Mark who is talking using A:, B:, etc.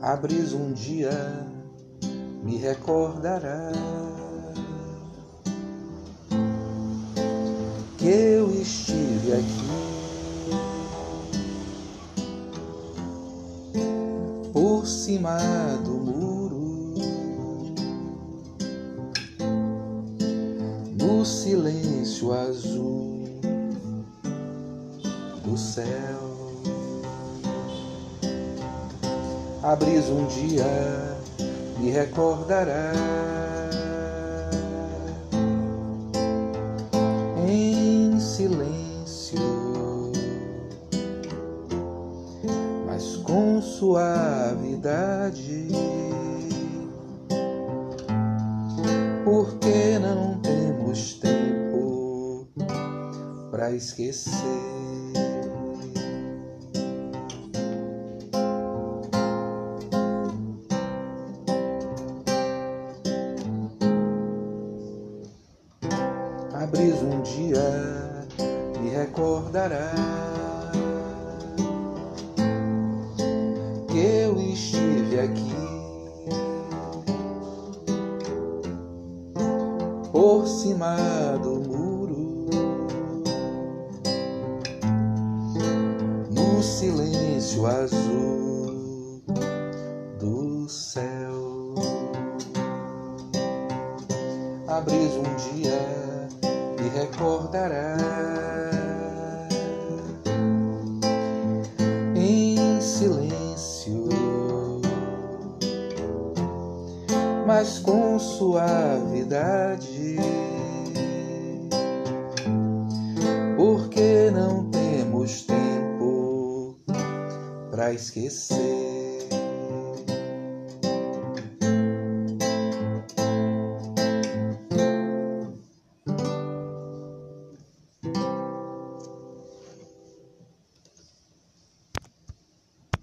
A: abris um dia me recordará que eu estive aqui. Por cima do muro no silêncio azul do céu abris um dia me recordará em silêncio, mas com suavidade, porque não temos tempo para esquecer. Abris um dia me recordará que eu estive aqui. Por cima do muro no silêncio azul do céu. Abris um dia recordará em silêncio, mas com suavidade, porque não temos tempo para esquecer.